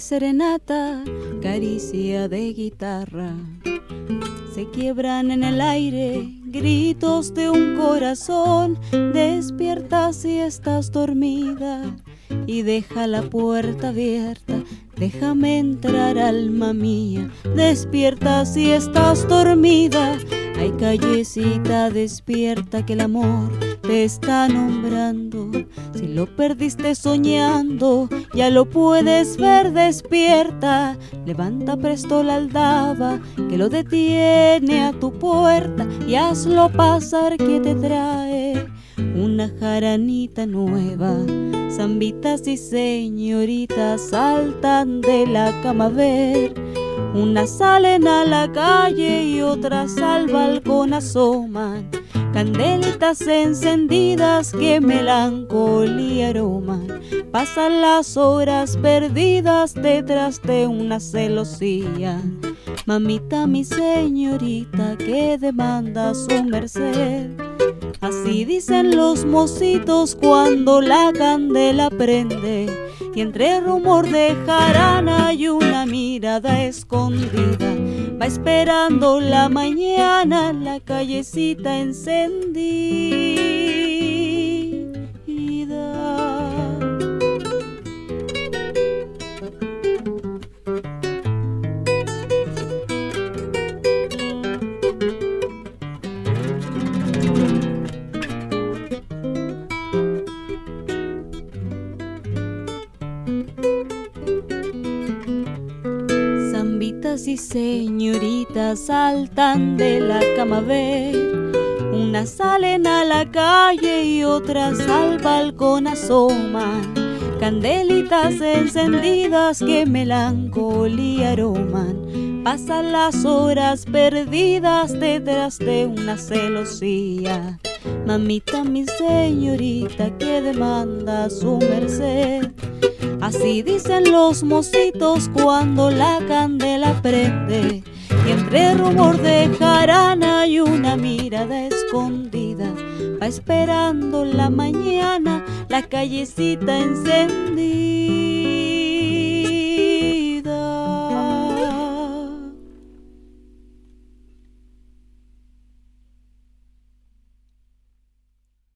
serenata, caricia de guitarra. Se quiebran en el aire gritos de un corazón. Despierta si estás dormida y deja la puerta abierta. Déjame entrar, alma mía. Despierta si estás dormida. Hay callecita despierta que el amor te está nombrando. Si lo perdiste soñando, ya lo puedes ver despierta. Levanta presto la aldaba que lo detiene a tu puerta y hazlo pasar que te trae una jaranita nueva. Zambitas y señoritas saltan de la cama a ver. Unas salen a la calle y otras al balcón asoman candelitas encendidas que melancolía aroman. Pasan las horas perdidas detrás de una celosía. Mamita, mi señorita, que demanda su merced. Así dicen los mocitos cuando la candela prende y entre rumor de jarana y una mirada escondida va esperando la mañana la callecita encendida. Y señoritas saltan de la cama a ver. Unas salen a la calle y otras al balcón asoman. Candelitas encendidas que melancolía aroman. Pasan las horas perdidas detrás de una celosía. Mamita, mi señorita, que demanda su merced. Así dicen los mocitos cuando la candela prende. Y entre rumor de jarana y una mirada escondida, va esperando la mañana la callecita encendida.